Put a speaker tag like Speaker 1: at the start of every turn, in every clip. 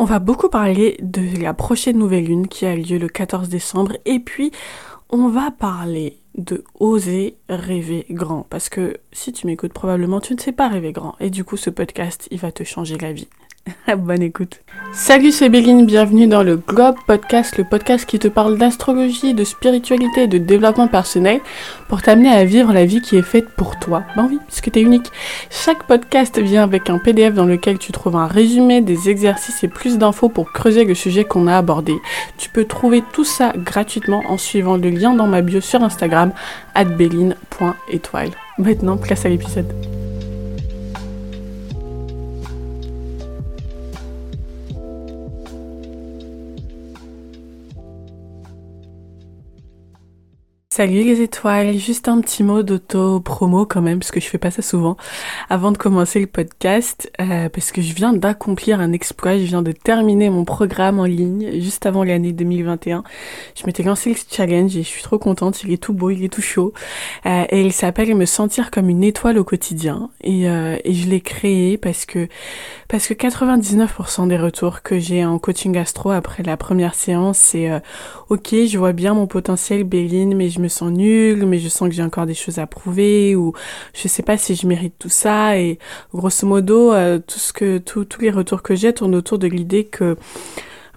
Speaker 1: On va beaucoup parler de la prochaine nouvelle lune qui a lieu le 14 décembre et puis on va parler de oser rêver grand parce que si tu m'écoutes probablement tu ne sais pas rêver grand et du coup ce podcast il va te changer la vie. Bonne écoute. Salut, c'est Béline, bienvenue dans le Globe Podcast, le podcast qui te parle d'astrologie, de spiritualité et de développement personnel pour t'amener à vivre la vie qui est faite pour toi. Ben oui, puisque t'es unique. Chaque podcast vient avec un PDF dans lequel tu trouves un résumé, des exercices et plus d'infos pour creuser le sujet qu'on a abordé. Tu peux trouver tout ça gratuitement en suivant le lien dans ma bio sur Instagram, béline.étoile. Maintenant, place à l'épisode. Salut les étoiles, juste un petit mot d'auto-promo quand même, parce que je fais pas ça souvent, avant de commencer le podcast, euh, parce que je viens d'accomplir un exploit, je viens de terminer mon programme en ligne, juste avant l'année 2021. Je m'étais lancé le challenge et je suis trop contente, il est tout beau, il est tout chaud, euh, et il s'appelle Me sentir comme une étoile au quotidien, et, euh, je l'ai créé parce que, parce que 99% des retours que j'ai en coaching astro après la première séance, c'est ok, je vois bien mon potentiel Béline, mais je me sens nulle, mais je sens que j'ai encore des choses à prouver, ou je sais pas si je mérite tout ça. Et grosso modo, euh, tout ce que, tous les retours que j'ai tournent autour de l'idée que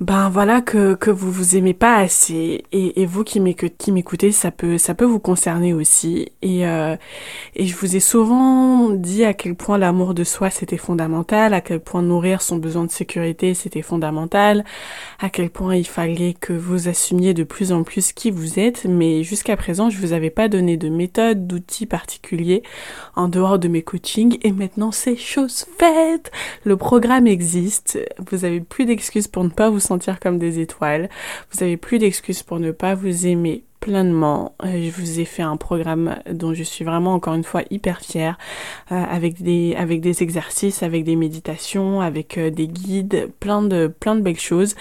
Speaker 1: ben voilà que, que vous vous aimez pas assez. Et, et vous qui m'écoutez ça peut ça peut vous concerner aussi. Et euh, et je vous ai souvent dit à quel point l'amour de soi c'était fondamental à quel point nourrir son besoin de sécurité c'était fondamental à quel point il fallait que vous assumiez de plus en plus qui vous êtes. Mais jusqu'à présent je vous avais pas donné de méthode d'outils particuliers en dehors de mes coachings. Et maintenant c'est chose faite. Le programme existe. Vous avez plus d'excuses pour ne pas vous sentir comme des étoiles. Vous avez plus d'excuses pour ne pas vous aimer pleinement. Euh, je vous ai fait un programme dont je suis vraiment encore une fois hyper fière, euh, avec des avec des exercices, avec des méditations, avec euh, des guides, plein de plein de belles choses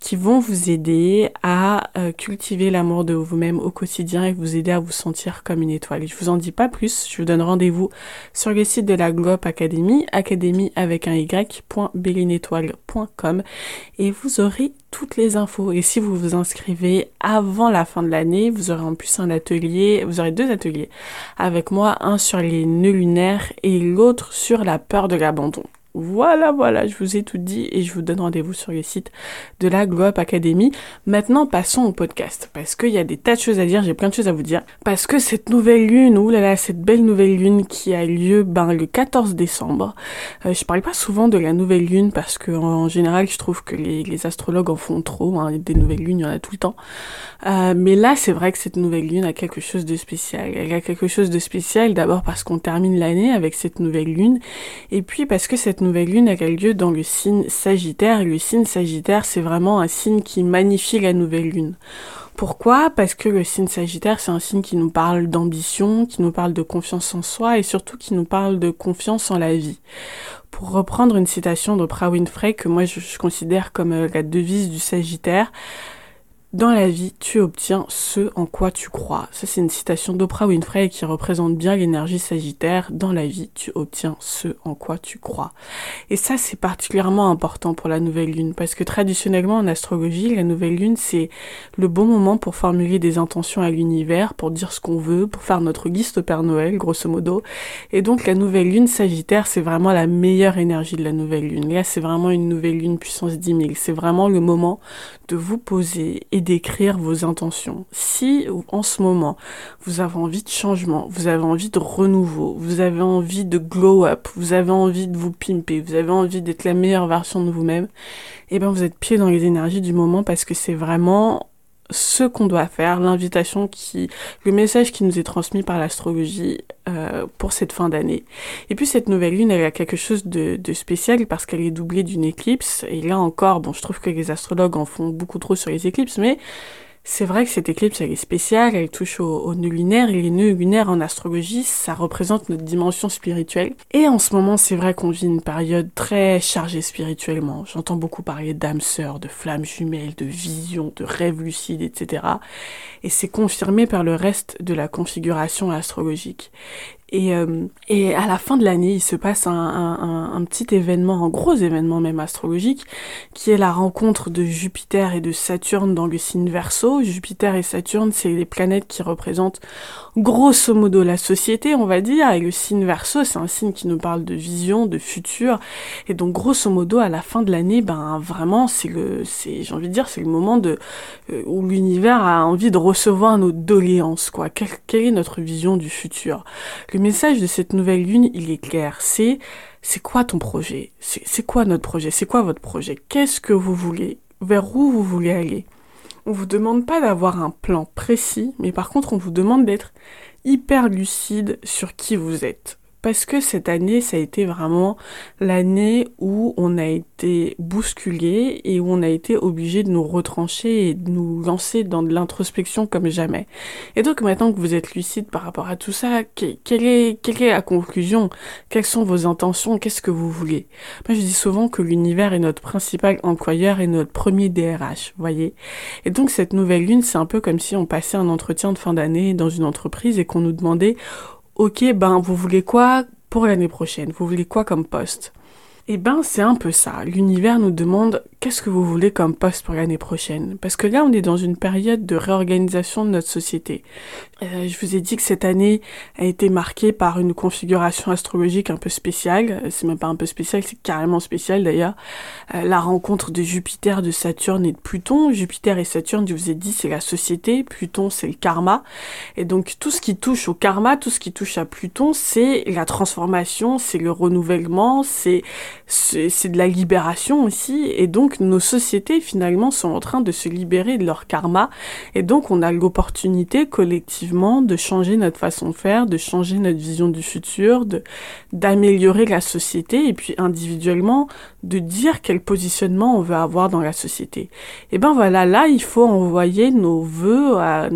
Speaker 1: qui vont vous aider à cultiver l'amour de vous-même au quotidien et vous aider à vous sentir comme une étoile. Je vous en dis pas plus. Je vous donne rendez-vous sur le site de la Globe Academy, académie avec un y.bellinétoile.com et vous aurez toutes les infos. Et si vous vous inscrivez avant la fin de l'année, vous aurez en plus un atelier, vous aurez deux ateliers avec moi, un sur les nœuds lunaires et l'autre sur la peur de l'abandon. Voilà, voilà, je vous ai tout dit et je vous donne rendez-vous sur le site de la Globe Academy. Maintenant, passons au podcast parce qu'il y a des tas de choses à dire, j'ai plein de choses à vous dire. Parce que cette nouvelle lune, oulala, cette belle nouvelle lune qui a lieu ben, le 14 décembre, euh, je parle pas souvent de la nouvelle lune parce que en, général, je trouve que les, les, astrologues en font trop, hein, des nouvelles lunes, il y en a tout le temps. Euh, mais là, c'est vrai que cette nouvelle lune a quelque chose de spécial. Elle a quelque chose de spécial d'abord parce qu'on termine l'année avec cette nouvelle lune et puis parce que cette nouvelle lune a lieu dans le signe Sagittaire. Et le signe Sagittaire, c'est vraiment un signe qui magnifie la nouvelle lune. Pourquoi? Parce que le signe Sagittaire, c'est un signe qui nous parle d'ambition, qui nous parle de confiance en soi et surtout qui nous parle de confiance en la vie. Pour reprendre une citation d'Oprah Winfrey que moi je, je considère comme euh, la devise du Sagittaire, dans la vie, tu obtiens ce en quoi tu crois. Ça, c'est une citation d'Oprah Winfrey qui représente bien l'énergie sagittaire. Dans la vie, tu obtiens ce en quoi tu crois. Et ça, c'est particulièrement important pour la nouvelle lune parce que traditionnellement en astrologie, la nouvelle lune, c'est le bon moment pour formuler des intentions à l'univers, pour dire ce qu'on veut, pour faire notre liste au Père Noël, grosso modo. Et donc, la nouvelle lune sagittaire, c'est vraiment la meilleure énergie de la nouvelle lune. Là, c'est vraiment une nouvelle lune puissance 10 000. C'est vraiment le moment de vous poser d'écrire vos intentions. Si en ce moment vous avez envie de changement, vous avez envie de renouveau, vous avez envie de glow up, vous avez envie de vous pimper, vous avez envie d'être la meilleure version de vous-même, eh bien vous êtes pied dans les énergies du moment parce que c'est vraiment ce qu'on doit faire, l'invitation qui, le message qui nous est transmis par l'astrologie euh, pour cette fin d'année. Et puis cette nouvelle lune, elle a quelque chose de, de spécial parce qu'elle est doublée d'une éclipse. Et là encore, bon, je trouve que les astrologues en font beaucoup trop sur les éclipses, mais c'est vrai que cette éclipse, elle est spéciale, elle touche au, au nœud lunaire, et les nœuds lunaires en astrologie, ça représente notre dimension spirituelle. Et en ce moment, c'est vrai qu'on vit une période très chargée spirituellement. J'entends beaucoup parler d'âmes sœurs, de flammes jumelles, de visions, de rêves lucides, etc. Et c'est confirmé par le reste de la configuration astrologique. Et, euh, et à la fin de l'année, il se passe un, un, un, petit événement, un gros événement même astrologique, qui est la rencontre de Jupiter et de Saturne dans le signe Verseau. Jupiter et Saturne, c'est les planètes qui représentent grosso modo la société, on va dire. Et le signe Verseau, c'est un signe qui nous parle de vision, de futur. Et donc, grosso modo, à la fin de l'année, ben vraiment, c'est le, c'est, j'ai envie de dire, c'est le moment de euh, où l'univers a envie de recevoir nos doléances, quoi. Quelle, quelle est notre vision du futur? Message de cette nouvelle lune, il est clair. C'est, c'est quoi ton projet? C'est quoi notre projet? C'est quoi votre projet? Qu'est-ce que vous voulez? Vers où vous voulez aller? On vous demande pas d'avoir un plan précis, mais par contre, on vous demande d'être hyper lucide sur qui vous êtes parce que cette année, ça a été vraiment l'année où on a été bousculé et où on a été obligé de nous retrancher et de nous lancer dans de l'introspection comme jamais. Et donc maintenant que vous êtes lucide par rapport à tout ça, quelle est, quelle est la conclusion? Quelles sont vos intentions? Qu'est-ce que vous voulez? Moi, je dis souvent que l'univers est notre principal employeur et notre premier DRH, voyez? Et donc cette nouvelle lune, c'est un peu comme si on passait un entretien de fin d'année dans une entreprise et qu'on nous demandait ok, ben vous voulez quoi pour l'année prochaine? Vous voulez quoi comme poste? Eh ben, c'est un peu ça. L'univers nous demande qu'est-ce que vous voulez comme poste pour l'année prochaine. Parce que là, on est dans une période de réorganisation de notre société. Euh, je vous ai dit que cette année a été marquée par une configuration astrologique un peu spéciale. C'est même pas un peu spécial, c'est carrément spécial d'ailleurs. Euh, la rencontre de Jupiter, de Saturne et de Pluton. Jupiter et Saturne, je vous ai dit, c'est la société. Pluton, c'est le karma. Et donc, tout ce qui touche au karma, tout ce qui touche à Pluton, c'est la transformation, c'est le renouvellement, c'est c'est de la libération aussi, et donc nos sociétés finalement sont en train de se libérer de leur karma, et donc on a l'opportunité collectivement de changer notre façon de faire, de changer notre vision du futur, de d'améliorer la société, et puis individuellement de dire quel positionnement on veut avoir dans la société. Et ben voilà, là il faut envoyer nos voeux à,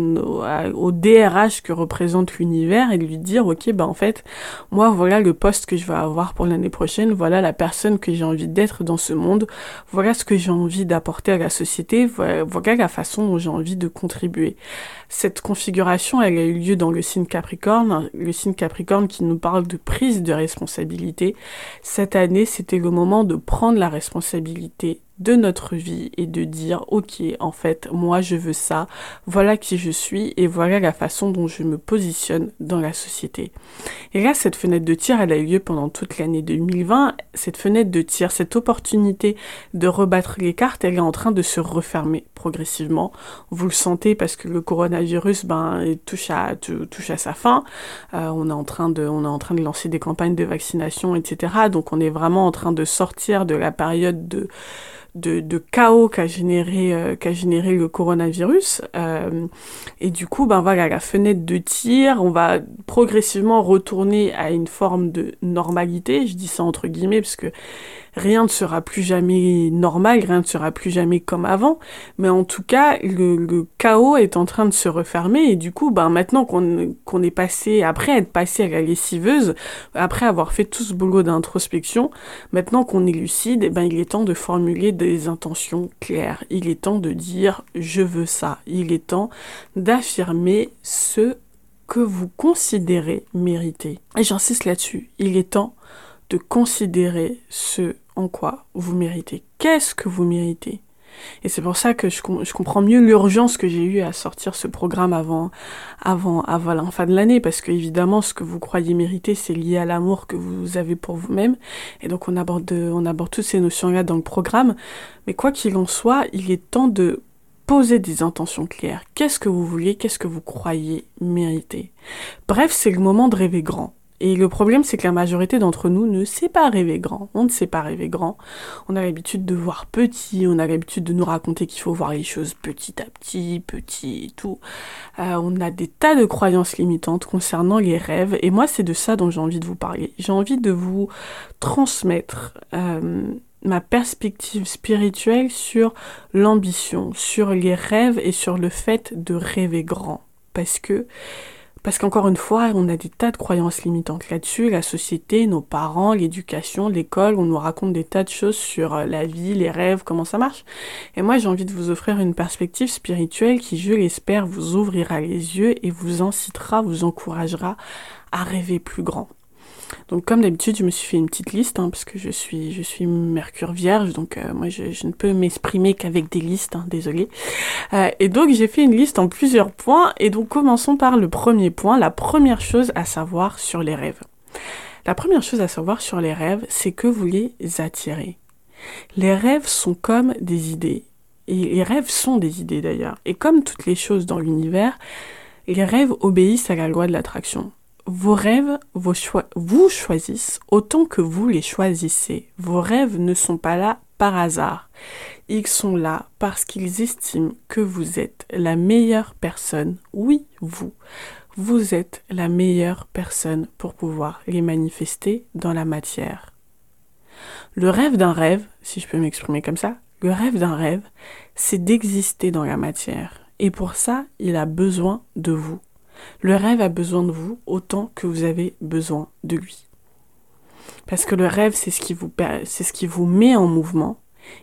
Speaker 1: au DRH que représente l'univers et lui dire ok ben en fait moi voilà le poste que je vais avoir pour l'année prochaine, voilà la que j'ai envie d'être dans ce monde, voilà ce que j'ai envie d'apporter à la société, voilà, la façon dont j'ai envie de contribuer. Cette configuration, elle a eu lieu dans le signe Capricorne, le signe Capricorne qui nous parle de prise de responsabilité. Cette année, c'était le moment de prendre la responsabilité de notre vie et de dire ok en fait moi je veux ça voilà qui je suis et voilà la façon dont je me positionne dans la société. Et là cette fenêtre de tir elle a eu lieu pendant toute l'année 2020 cette fenêtre de tir cette opportunité de rebattre les cartes elle est en train de se refermer progressivement. Vous le sentez parce que le coronavirus ben touche à touche à sa fin. Euh, on est en train de on est en train de lancer des campagnes de vaccination etc donc on est vraiment en train de sortir de la période de de, de chaos qu'a généré euh, qu'a généré le coronavirus. Euh, et du coup ben voilà la fenêtre de tir on va progressivement retourner à une forme de normalité. Je dis ça entre guillemets parce que rien ne sera plus jamais normal, rien ne sera plus jamais comme avant. Mais en tout cas, le, chaos est en train de se refermer et du coup, ben maintenant qu'on est passé, après être passé à la lessiveuse, après avoir fait tout ce boulot d'introspection, maintenant qu'on est lucide, eh ben il est temps de formuler des intentions claires. Il est temps de dire je veux ça. Il est temps d'affirmer ce que vous considérez mériter. Et j'insiste là-dessus. Il est temps de considérer ce en quoi vous méritez. Qu'est-ce que vous méritez? Et c'est pour ça que je, comprends mieux l'urgence que j'ai eu à sortir ce programme avant, avant, avant la fin de l'année, parce que évidemment, ce que vous croyez mériter, c'est lié à l'amour que vous avez pour vous-même. Et donc, on aborde, on aborde toutes ces notions-là dans le programme. Mais quoi qu'il en soit, il est temps de poser des intentions claires. Qu'est-ce que vous voulez? Qu'est-ce que vous croyez mériter? Bref, c'est le moment de rêver grand. Et le problème, c'est que la majorité d'entre nous ne sait pas rêver grand. On ne sait pas rêver grand. On a l'habitude de voir petit, on a l'habitude de nous raconter qu'il faut voir les choses petit à petit, petit et tout. Euh, on a des tas de croyances limitantes concernant les rêves. Et moi, c'est de ça dont j'ai envie de vous parler. J'ai envie de vous transmettre euh, ma perspective spirituelle sur l'ambition, sur les rêves et sur le fait de rêver grand. Parce que Parce qu'encore une fois, on a des tas de croyances limitantes là-dessus, la société, nos parents, l'éducation, l'école, on nous raconte des tas de choses sur euh, la vie, les rêves, comment ça marche. Et moi, j'ai envie de vous offrir une perspective spirituelle qui, je l'espère, vous ouvrira les yeux et vous incitera, vous encouragera à rêver plus grand. Donc comme d'habitude, je me suis fait une petite liste, hein, parce que je suis, je suis Mercure Vierge, donc euh, moi je, ne peux m'exprimer qu'avec des listes, hein, désolé. Euh, et donc j'ai fait une liste en plusieurs points, et donc commençons par le premier point, la première chose à savoir sur les rêves. La première chose à savoir sur les rêves, c'est que vous les attirez. Les rêves sont comme des idées. Et les rêves sont des idées d'ailleurs. Et comme toutes les choses dans l'univers, les rêves obéissent à la loi de l'attraction. Vos rêves vous choisissent autant que vous les choisissez. Vos rêves ne sont pas là par hasard. Ils sont là parce qu'ils estiment que vous êtes la meilleure personne. Oui, vous. Vous êtes la meilleure personne pour pouvoir les manifester dans la matière. Le rêve d'un rêve, si je peux m'exprimer comme ça, le rêve d'un rêve, c'est d'exister dans la matière. Et pour ça, il a besoin de vous. Le rêve a besoin de vous autant que vous avez besoin de lui. Parce que le rêve, c'est ce qui vous, ce qui vous met en mouvement.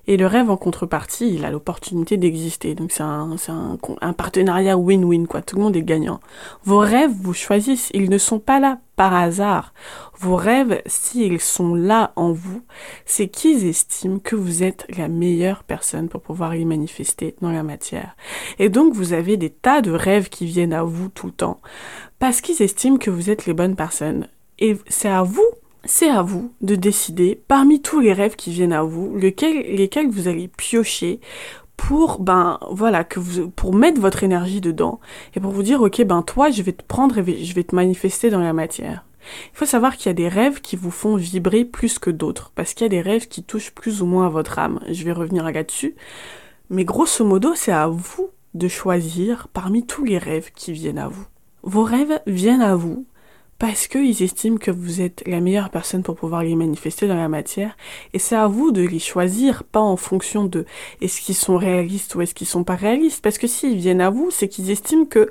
Speaker 1: Et le rêve, en contrepartie, il a l'opportunité d'exister. Donc c'est un, un, un, partenariat win-win, quoi. Tout le monde est gagnant. Vos rêves vous choisissent. Ils ne sont pas là par hasard. Vos rêves, s'ils sont là en vous, c'est qu'ils estiment que vous êtes la meilleure personne pour pouvoir y manifester dans la matière. Et donc vous avez des tas de rêves qui viennent à vous tout le temps parce qu'ils estiment que vous êtes les bonnes personnes. Et c'est à vous c'est à vous de décider parmi tous les rêves qui viennent à vous, lequel, lesquels vous allez piocher pour ben voilà que vous pour mettre votre énergie dedans et pour vous dire ok ben toi je vais te prendre et je vais te manifester dans la matière. Il faut savoir qu'il y a des rêves qui vous font vibrer plus que d'autres parce qu'il y a des rêves qui touchent plus ou moins à votre âme. Je vais revenir là-dessus. Mais grosso modo, c'est à vous de choisir parmi tous les rêves qui viennent à vous. Vos rêves viennent à vous parce qu'ils estiment que vous êtes la meilleure personne pour pouvoir les manifester dans la matière. Et c'est à vous de les choisir, pas en fonction de est-ce qu'ils sont réalistes ou est-ce qu'ils sont pas réalistes? Parce que s'ils viennent à vous, c'est qu'ils estiment que,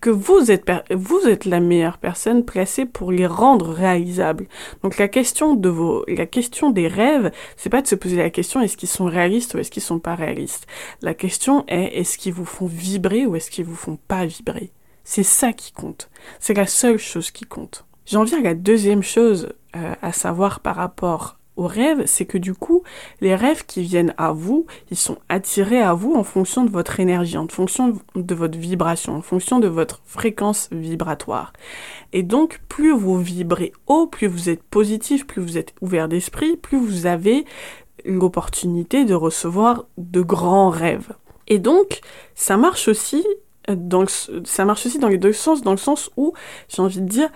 Speaker 1: que vous êtes, vous êtes la meilleure personne placée pour les rendre réalisables. Donc la question de vos, la question des rêves, c'est pas de se poser la question est-ce qu'ils sont réalistes ou est-ce qu'ils sont pas réalistes? La question est est-ce qu'ils vous font vibrer ou est-ce qu'ils vous font pas vibrer? C'est ça qui compte. C'est la seule chose qui compte. J'en viens à la deuxième chose euh, à savoir par rapport aux rêves, c'est que du coup, les rêves qui viennent à vous, ils sont attirés à vous en fonction de votre énergie, en fonction de votre vibration, en fonction de votre fréquence vibratoire. Et donc, plus vous vibrez haut, plus vous êtes positif, plus vous êtes ouvert d'esprit, plus vous avez l'opportunité de recevoir de grands rêves. Et donc, ça marche aussi ça marche aussi dans les deux sens, dans le sens où, j'ai envie de dire,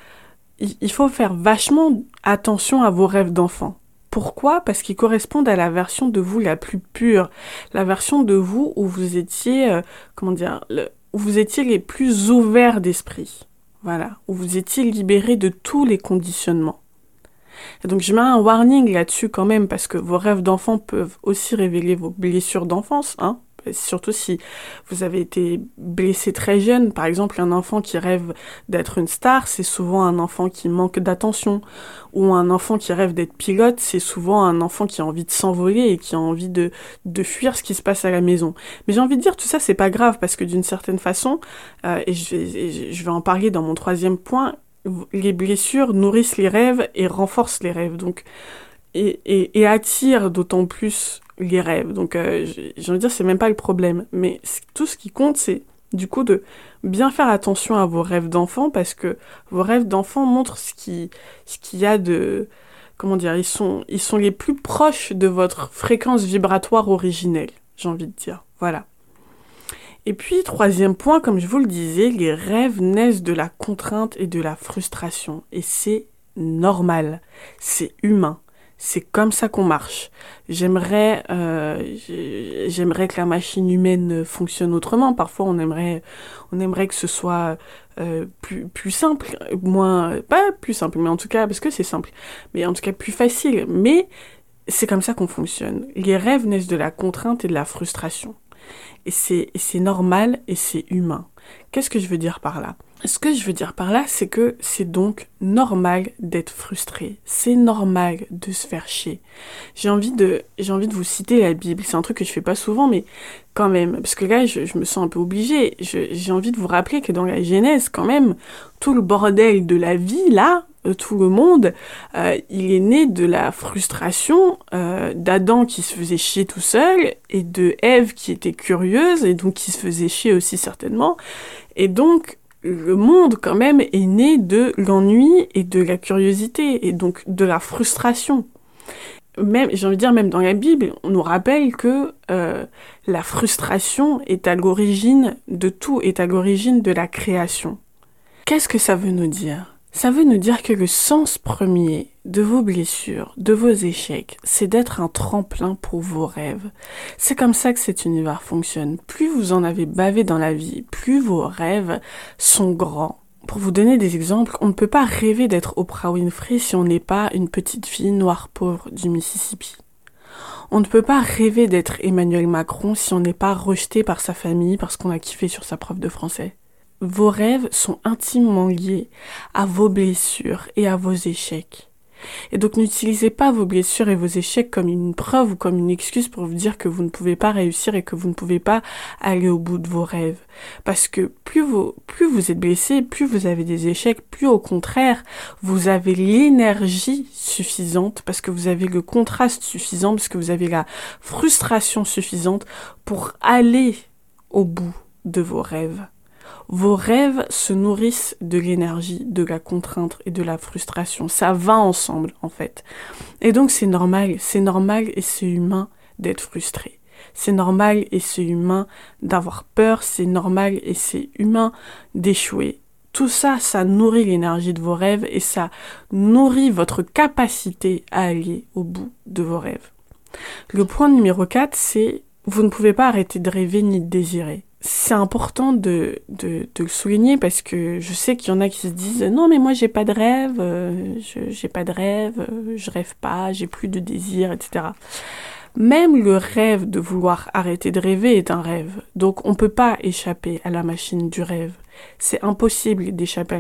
Speaker 1: il faut faire vachement attention à vos rêves d'enfant. Pourquoi? Parce qu'ils correspondent à la version de vous la plus pure, la version de vous où vous étiez, euh, comment dire, où vous étiez les plus ouverts d'esprit. Voilà, où vous étiez libérés de tous les conditionnements. Et donc je mets un warning là-dessus quand même parce que vos rêves d'enfant peuvent aussi révéler vos blessures d'enfance, hein, surtout si vous avez été blessé très jeune. Par exemple, un enfant qui rêve d'être une star, c'est souvent un enfant qui manque d'attention. Ou un enfant qui rêve d'être pilote, c'est souvent un enfant qui a envie de s'envoler et qui a envie de, fuir ce qui se passe à la maison. Mais j'ai envie de dire, tout ça, c'est pas grave parce que d'une certaine façon, euh, et, je vais, en parler dans mon troisième point, les blessures nourrissent les rêves et renforcent les rêves. Donc, et, et attirent d'autant plus les rêves. Donc, euh, j'ai envie de dire, c'est même pas le problème. Mais tout ce qui compte, c'est du coup de bien faire attention à vos rêves d'enfant parce que vos rêves d'enfant montrent ce qui ce qu'il y a de comment dire ils sont ils sont les plus proches de votre fréquence vibratoire originelle j'ai envie de dire. Voilà. Et puis troisième point comme je vous le disais les rêves naissent de la contrainte et de la frustration. Et c'est normal. C'est humain c'est comme ça qu'on marche. J'aimerais, euh, j'aimerais que la machine humaine fonctionne autrement. Parfois, on aimerait, on aimerait que ce soit euh, plus, plus simple, moins, pas plus simple, mais en tout cas, parce que c'est simple, mais en tout cas plus facile. Mais c'est comme ça qu'on fonctionne. Les rêves naissent de la contrainte et de la frustration. Et c'est, c'est normal et c'est humain. Qu'est-ce que je veux dire par là? Ce que je veux dire par là, c'est que c'est donc normal d'être frustré. C'est normal de se faire chier. J'ai envie de, j'ai envie de vous citer la Bible. C'est un truc que je fais pas souvent, mais quand même, parce que là, je, me sens un peu obligée. J'ai envie de vous rappeler que dans la Genèse, quand même, tout le bordel de la vie, là, euh, tout le monde, euh, il est né de la frustration euh, d'Adam qui se faisait chier tout seul et de Ève qui était curieuse et donc qui se faisait chier aussi certainement. Et donc, le monde quand même est né de l'ennui et de la curiosité et donc de la frustration. Même, j'ai envie de dire, même dans la Bible, on nous rappelle que euh, la frustration est à l'origine de tout, est à l'origine de la création. Qu'est-ce que ça veut nous dire? Ça veut nous dire que le sens premier de vos blessures, de vos échecs, c'est d'être un tremplin pour vos rêves. C'est comme ça que cet univers fonctionne. Plus vous en avez bavé dans la vie, plus vos rêves sont grands. Pour vous donner des exemples, on ne peut pas rêver d'être Oprah Winfrey si on n'est pas une petite fille noire pauvre du Mississippi. On ne peut pas rêver d'être Emmanuel Macron si on n'est pas rejeté par sa famille parce qu'on a kiffé sur sa prof de français. Vos rêves sont intimement liés à vos blessures et à vos échecs. Et donc n'utilisez pas vos blessures et vos échecs comme une preuve ou comme une excuse pour vous dire que vous ne pouvez pas réussir et que vous ne pouvez pas aller au bout de vos rêves. Parce que plus vous, êtes blessé, plus vous avez des échecs, plus au contraire, vous avez l'énergie suffisante parce que vous avez le contraste suffisant, parce que vous avez la frustration suffisante pour aller au bout de vos rêves. Vos rêves se nourrissent de l'énergie, de la contrainte et de la frustration. Ça va ensemble, en fait. Et donc, c'est normal, c'est normal et c'est humain d'être frustré. C'est normal et c'est humain d'avoir peur, c'est normal et c'est humain d'échouer. Tout ça, ça nourrit l'énergie de vos rêves et ça nourrit votre capacité à aller au bout de vos rêves. Le point numéro 4, c'est vous ne pouvez pas arrêter de rêver ni de désirer c'est important de, de, le souligner parce que je sais qu'il y en a qui se disent non mais moi j'ai pas de rêve, euh, je j'ai pas de rêve, euh, je rêve pas, j'ai plus de désir, etc. Même le rêve de vouloir arrêter de rêver est un rêve, donc on peut pas échapper à la machine du rêve. C'est impossible d'échapper à,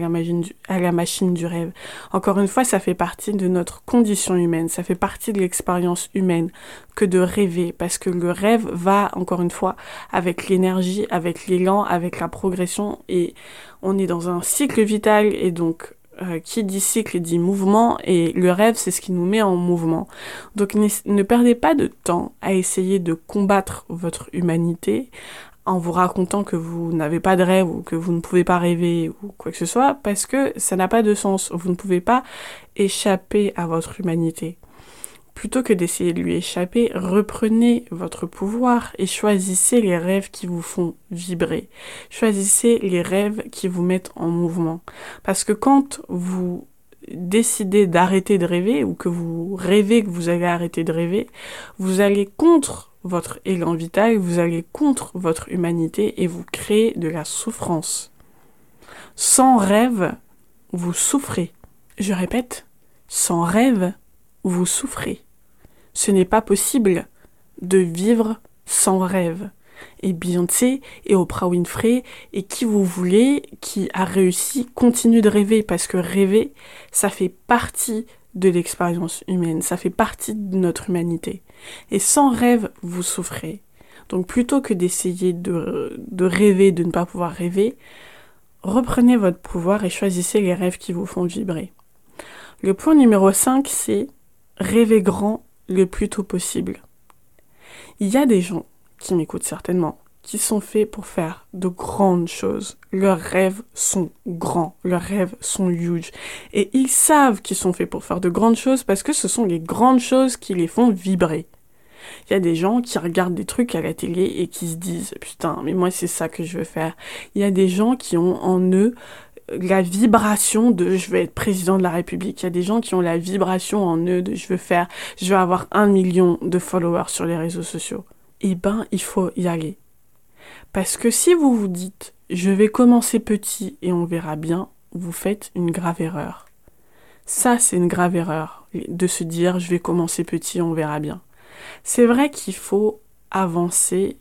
Speaker 1: la machine du, rêve. Encore une fois, ça fait partie de notre condition humaine, ça fait partie de l'expérience humaine que de rêver, parce que le rêve va, encore une fois, avec l'énergie, avec l'élan, avec la progression, et on est dans un cycle vital, et donc euh, qui dit cycle dit mouvement. Et le rêve c'est ce qui nous met en mouvement. Donc ne, perdez pas de temps à essayer de combattre votre humanité, en vous racontant que vous n'avez pas de rêve ou que vous ne pouvez pas rêver ou quoi que ce soit, parce que ça n'a pas de sens. Vous ne pouvez pas échapper à votre humanité. Plutôt que d'essayer de lui échapper, reprenez votre pouvoir et choisissez les rêves qui vous font vibrer. Choisissez les rêves qui vous mettent en mouvement. Parce que quand vous décidez d'arrêter de rêver ou que vous rêvez que vous allez arrêter de rêver, vous allez contre votre élan vital, vous allez contre votre humanité et vous créez de la souffrance. Sans rêve, vous souffrez. Je répète, sans rêve, vous souffrez. Ce n'est pas possible de vivre sans rêve. Et Beyoncé et Oprah Winfrey et qui vous voulez qui a réussi continue de rêver parce que rêver, ça fait partie de l'expérience humaine, ça fait partie de notre humanité. Et sans rêve, vous souffrez. Donc plutôt que d'essayer de, de rêver, de ne pas pouvoir rêver, reprenez votre pouvoir et choisissez les rêves qui vous font vibrer. Le point numéro 5, c'est rêver grand le plus tôt possible. Il y a des gens qui m'écoutent certainement, qui sont faits pour faire de grandes choses. Leurs rêves sont grands, leurs rêves sont huge. Et ils savent qu'ils sont faits pour faire de grandes choses parce que ce sont les grandes choses qui les font vibrer. Il y a des gens qui regardent des trucs à la télé et qui se disent putain, mais moi c'est ça que je veux faire. Il y a des gens qui ont en eux la vibration de je veux être président de la République. Il y a des gens qui ont la vibration en eux de je veux faire, je veux avoir un million de followers sur les réseaux sociaux. Eh ben, il faut y aller. Parce que si vous vous dites je vais commencer petit et on verra bien, vous faites une grave erreur. Ça, c'est une grave erreur de se dire je vais commencer petit, on verra bien. C'est vrai qu'il faut avancer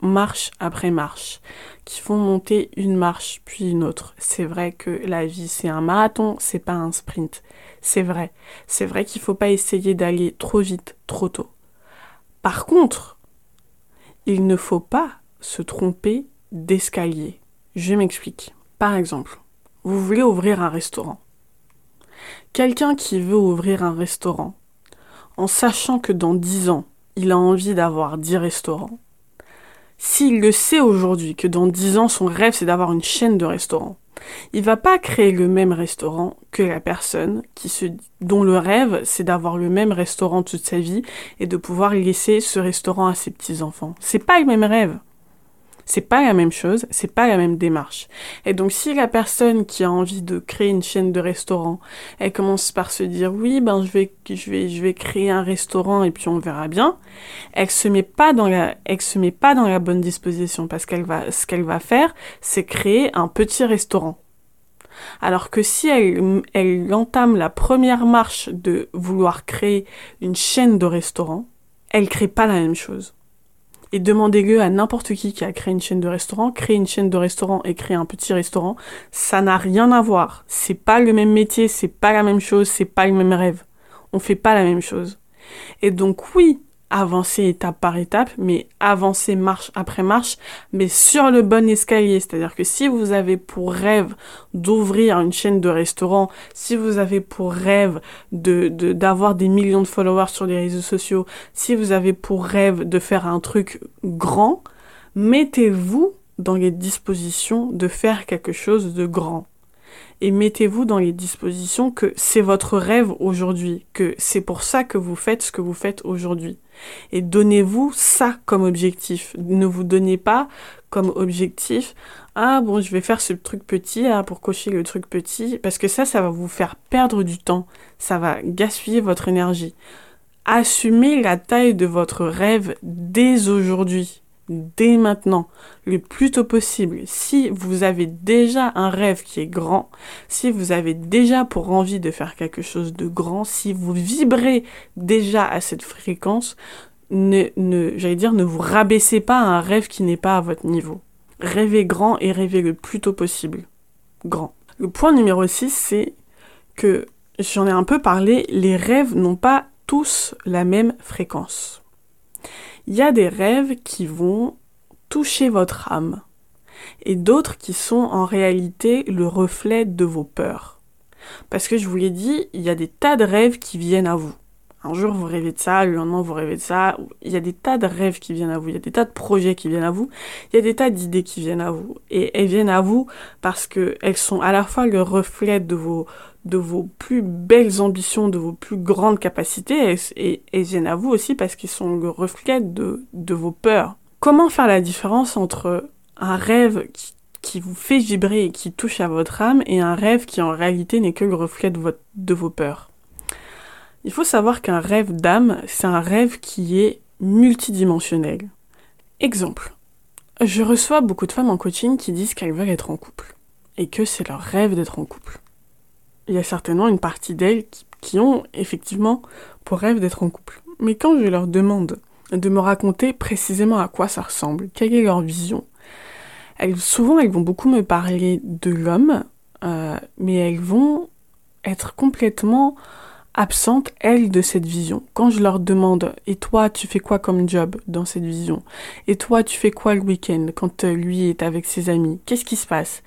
Speaker 1: marche après marche, qui font monter une marche puis une autre. C'est vrai que la vie c'est un marathon, c'est pas un sprint. C'est vrai. C'est vrai qu'il faut pas essayer d'aller trop vite, trop tôt. Par contre, il ne faut pas se tromper d'escalier. Je m'explique. Par exemple, vous voulez ouvrir un restaurant. Quelqu'un qui veut ouvrir un restaurant, en sachant que dans 10 ans, il a envie d'avoir 10 restaurants, s'il le sait aujourd'hui que dans 10 ans, son rêve c'est d'avoir une chaîne de restaurants, il va pas créer le même restaurant que la personne qui se, dont le rêve c'est d'avoir le même restaurant toute sa vie et de pouvoir laisser ce restaurant à ses petits enfants. C'est pas le même rêve. C'est pas la même chose, c'est pas la même démarche. Et donc si la personne qui a envie de créer une chaîne de restaurant, elle commence par se dire oui, ben je vais je vais je vais créer un restaurant et puis on verra bien, elle se met pas dans la elle se met pas dans la bonne disposition parce qu'elle va ce qu'elle va faire, c'est créer un petit restaurant. Alors que si elle, elle entame la première marche de vouloir créer une chaîne de restaurants, elle crée pas la même chose et demandez-le à n'importe qui qui a créé une chaîne de restaurant. Créer une chaîne de restaurant et créer un petit restaurant, ça n'a rien à voir. C'est pas le même métier, c'est pas la même chose, c'est pas le même rêve. On fait pas la même chose. Et donc oui, avancer étape par étape, mais avancer marche après marche, mais sur le bon escalier. C'est-à-dire que si vous avez pour rêve d'ouvrir une chaîne de restaurant, si vous avez pour rêve de, d'avoir des millions de followers sur les réseaux sociaux, si vous avez pour rêve de faire un truc grand, mettez-vous dans les dispositions de faire quelque chose de grand et mettez-vous dans les dispositions que c'est votre rêve aujourd'hui, que c'est pour ça que vous faites ce que vous faites aujourd'hui. Et donnez-vous ça comme objectif. Ne vous donnez pas comme objectif, ah bon, je vais faire ce truc petit ah, pour cocher le truc petit, parce que ça, ça va vous faire perdre du temps, ça va gaspiller votre énergie. Assumez la taille de votre rêve dès aujourd'hui dès maintenant, le plus tôt possible. Si vous avez déjà un rêve qui est grand, si vous avez déjà pour envie de faire quelque chose de grand, si vous vibrez déjà à cette fréquence, ne, ne j'allais dire, ne vous rabaissez pas à un rêve qui n'est pas à votre niveau. Rêvez grand et rêvez le plus tôt possible. Grand. Le point numéro 6, c'est que j'en ai un peu parlé, les rêves n'ont pas tous la même fréquence il y a des rêves qui vont toucher votre âme et d'autres qui sont en réalité le reflet de vos peurs. Parce que je vous l'ai dit, il y a des tas de rêves qui viennent à vous. Un jour vous rêvez de ça, le lendemain vous rêvez de ça. Il y a des tas de rêves qui viennent à vous, il y a des tas de projets qui viennent à vous, il y a des tas d'idées qui viennent à vous. Et elles viennent à vous parce qu'elles sont à la fois le reflet de vos, de vos plus belles ambitions, de vos plus grandes capacités, et, elles viennent à vous aussi parce qu'ils sont le reflet de, de vos peurs. Comment faire la différence entre un rêve qui, vous fait vibrer et qui touche à votre âme et un rêve qui en réalité n'est que le reflet de, de vos peurs? Il faut savoir qu'un rêve d'âme, c'est un rêve qui est multidimensionnel. Exemple. Je reçois beaucoup de femmes en coaching qui disent qu'elles veulent être en couple et que c'est leur rêve d'être en couple. Il y a certainement une partie d'elles qui, ont effectivement pour rêve d'être en couple. Mais quand je leur demande de me raconter précisément à quoi ça ressemble, quelle est leur vision, elles, souvent elles vont beaucoup me parler de l'homme, euh, mais elles vont être complètement absente, elle, de cette vision. Quand je leur demande, et toi, tu fais quoi comme job dans cette vision? Et toi, tu fais quoi le week-end quand euh, lui est avec ses amis? Qu'est-ce qui se passe?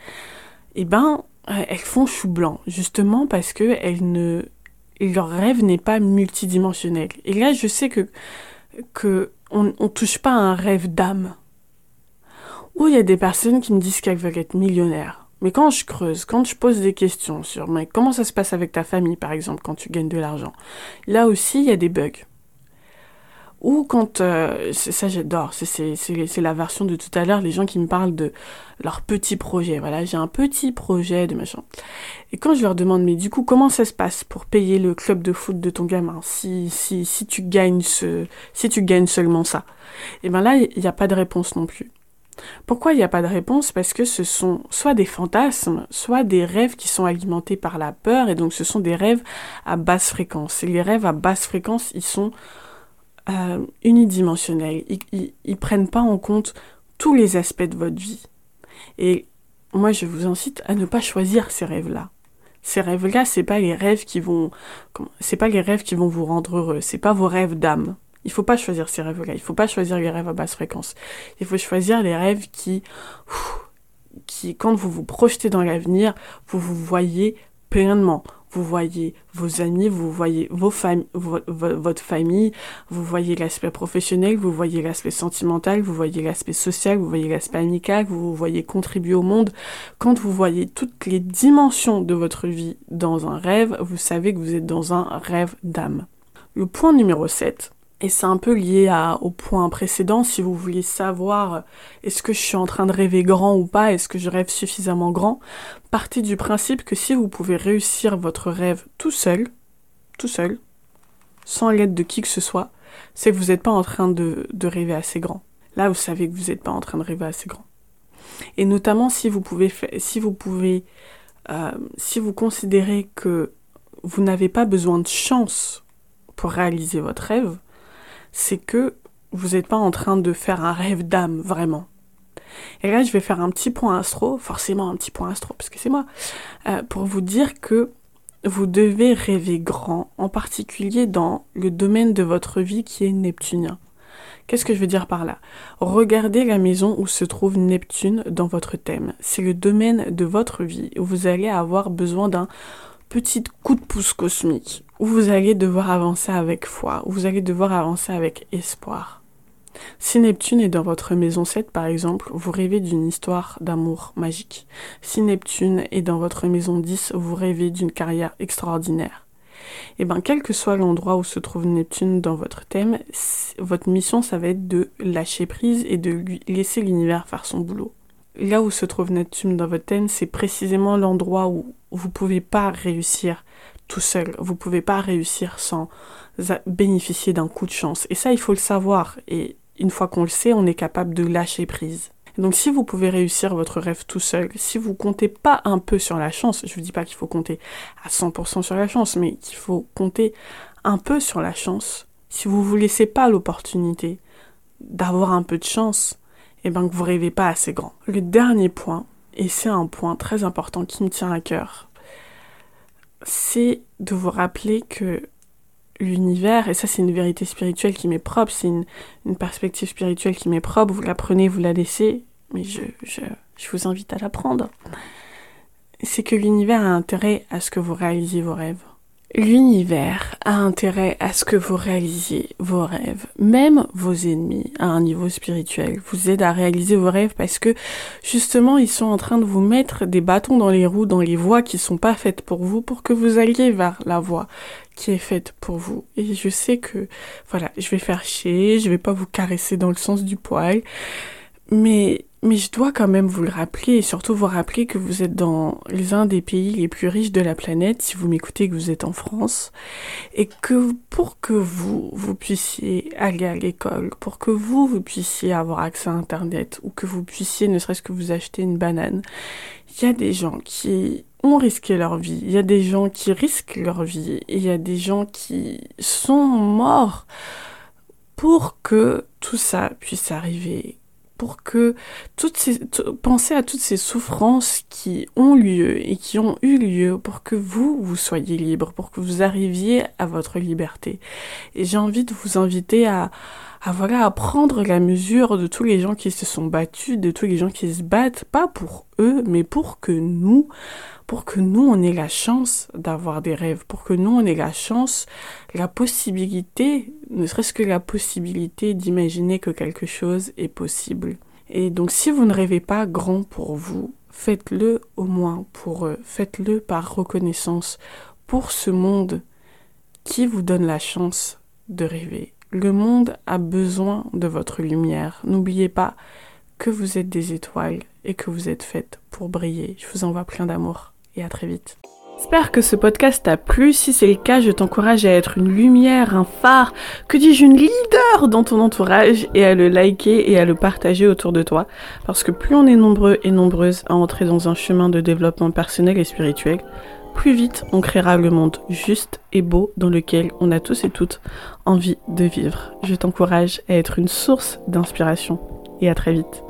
Speaker 1: Eh ben, elles font chou blanc, justement parce que leur rêve n'est pas multidimensionnel. Et là, je sais que que on touche pas à un rêve d'âme. Ou il y a des personnes qui me disent qu'elles veulent être millionnaires. Mais quand je creuse, quand je pose des questions sur mais comment ça se passe avec ta famille, par exemple, quand tu gagnes de l'argent, là aussi, il y a des bugs. Ou quand, euh, ça j'adore, c'est la version de tout à l'heure, les gens qui me parlent de leur petit projet. Voilà, j'ai un petit projet de machin. Et quand je leur demande, mais du coup, comment ça se passe pour payer le club de foot de ton gamin si, si, si tu gagnes ce, si tu gagnes seulement ça? Et ben là, il n'y a pas de réponse non plus. Pourquoi il n'y a pas de réponse? Parce que ce sont soit des fantasmes, soit des rêves qui sont alimentés par la peur, et donc ce sont des rêves à basse fréquence. Et les rêves à basse fréquence, ils sont euh, unidimensionnels. Ils, ils, prennent pas en compte tous les aspects de votre vie. Et moi, je vous incite à ne pas choisir ces rêves-là. Ces rêves-là, c'est pas les rêves qui vont, c'est pas les rêves qui vont vous rendre heureux. C'est pas vos rêves d'âme. Il faut pas choisir ces rêves-là. Il faut pas choisir les rêves à basse fréquence. Il faut choisir les rêves qui, qui, quand vous vous projetez dans l'avenir, vous vous voyez pleinement vous voyez vos amis, vous voyez vos votre famille, vous voyez l'aspect professionnel, vous voyez l'aspect sentimental, vous voyez l'aspect social, vous voyez l'aspect amical, vous, vous voyez contribuer au monde. Quand vous voyez toutes les dimensions de votre vie dans un rêve, vous savez que vous êtes dans un rêve d'âme. Le point numéro 7, et c'est un peu lié à, au point précédent, si vous voulez savoir euh, est-ce que je suis en train de rêver grand ou pas, est-ce que je rêve suffisamment grand, partez du principe que si vous pouvez réussir votre rêve tout seul, tout seul, sans l'aide de qui que ce soit, c'est que vous n'êtes pas en train de, de rêver assez grand. Là, vous savez que vous n'êtes pas en train de rêver assez grand. Et notamment si vous pouvez, si vous pouvez, euh, si vous considérez que vous n'avez pas besoin de chance pour réaliser votre rêve, c'est que vous n'êtes pas en train de faire un rêve d'âme, vraiment. Et là, je vais faire un petit point astro, forcément un petit point astro, parce que c'est moi, euh, pour vous dire que vous devez rêver grand, en particulier dans le domaine de votre vie qui est neptunien. Qu'est-ce que je veux dire par là? Regardez la maison où se trouve Neptune dans votre thème. C'est le domaine de votre vie où vous allez avoir besoin d'un petit coup de pouce cosmique, où vous allez devoir avancer avec foi, où vous allez devoir avancer avec espoir. Si Neptune est dans votre maison 7 par exemple, vous rêvez d'une histoire d'amour magique. Si Neptune est dans votre maison 10, vous rêvez d'une carrière extraordinaire. Et eh bien, quel que soit l'endroit où se trouve Neptune dans votre thème, votre mission, ça va être de lâcher prise et de laisser l'univers faire son boulot là où se trouve Neptune dans votre thème, c'est précisément l'endroit où vous pouvez pas réussir tout seul. Vous pouvez pas réussir sans bénéficier d'un coup de chance. Et ça, il faut le savoir. Et une fois qu'on le sait, on est capable de lâcher prise. Donc si vous pouvez réussir votre rêve tout seul, si vous comptez pas un peu sur la chance, je vous dis pas qu'il faut compter à 100% sur la chance, mais qu'il faut compter un peu sur la chance, si vous vous laissez pas l'opportunité d'avoir un peu de chance, et eh ben que vous rêvez pas assez grand. Le dernier point, et c'est un point très important qui me tient à cœur, c'est de vous rappeler que l'univers, et ça c'est une vérité spirituelle qui m'est propre, c'est une, perspective spirituelle qui m'est propre, vous la prenez, vous la laissez, mais je, je, je vous invite à la prendre. C'est que l'univers a intérêt à ce que vous réalisiez vos rêves. L'univers a intérêt à ce que vous réalisiez vos rêves. Même vos ennemis, à un niveau spirituel, vous aident à réaliser vos rêves parce que justement, ils sont en train de vous mettre des bâtons dans les roues, dans les voies qui sont pas faites pour vous, pour que vous alliez vers la voie qui est faite pour vous. Et je sais que, voilà, je vais faire chier, je vais pas vous caresser dans le sens du poil, mais mais je dois quand même vous le rappeler et surtout vous rappeler que vous êtes dans l'un des pays les plus riches de la planète si vous m'écoutez que vous êtes en France et que pour que vous vous puissiez aller à l'école, pour que vous vous puissiez avoir accès à internet ou que vous puissiez ne serait-ce que vous acheter une banane, il y a des gens qui ont risqué leur vie, il y a des gens qui risquent leur vie et il y a des gens qui sont morts pour que tout ça puisse arriver pour que toutes ces, pensez à toutes ces souffrances qui ont lieu et qui ont eu lieu pour que vous, vous soyez libre, pour que vous arriviez à votre liberté. Et j'ai envie de vous inviter à, à voilà, à prendre la mesure de tous les gens qui se sont battus, de tous les gens qui se battent, pas pour eux, mais pour que nous, pour que nous, on ait la chance d'avoir des rêves, pour que nous, on ait la chance, la possibilité, ne serait-ce que la possibilité d'imaginer que quelque chose est possible. Et donc, si vous ne rêvez pas grand pour vous, faites-le au moins pour eux, faites-le par reconnaissance pour ce monde qui vous donne la chance de rêver. Le monde a besoin de votre lumière. N'oubliez pas que vous êtes des étoiles et que vous êtes faites pour briller. Je vous envoie plein d'amour et à très vite. J'espère que ce podcast t'a plu. Si c'est le cas, je t'encourage à être une lumière, un phare, que dis-je, une leader dans ton entourage et à le liker et à le partager autour de toi. Parce que plus on est nombreux et nombreuses à entrer dans un chemin de développement personnel et spirituel, plus vite on créera le monde juste et beau dans lequel on a tous et toutes envie de vivre. Je t'encourage à être une source d'inspiration et à très vite.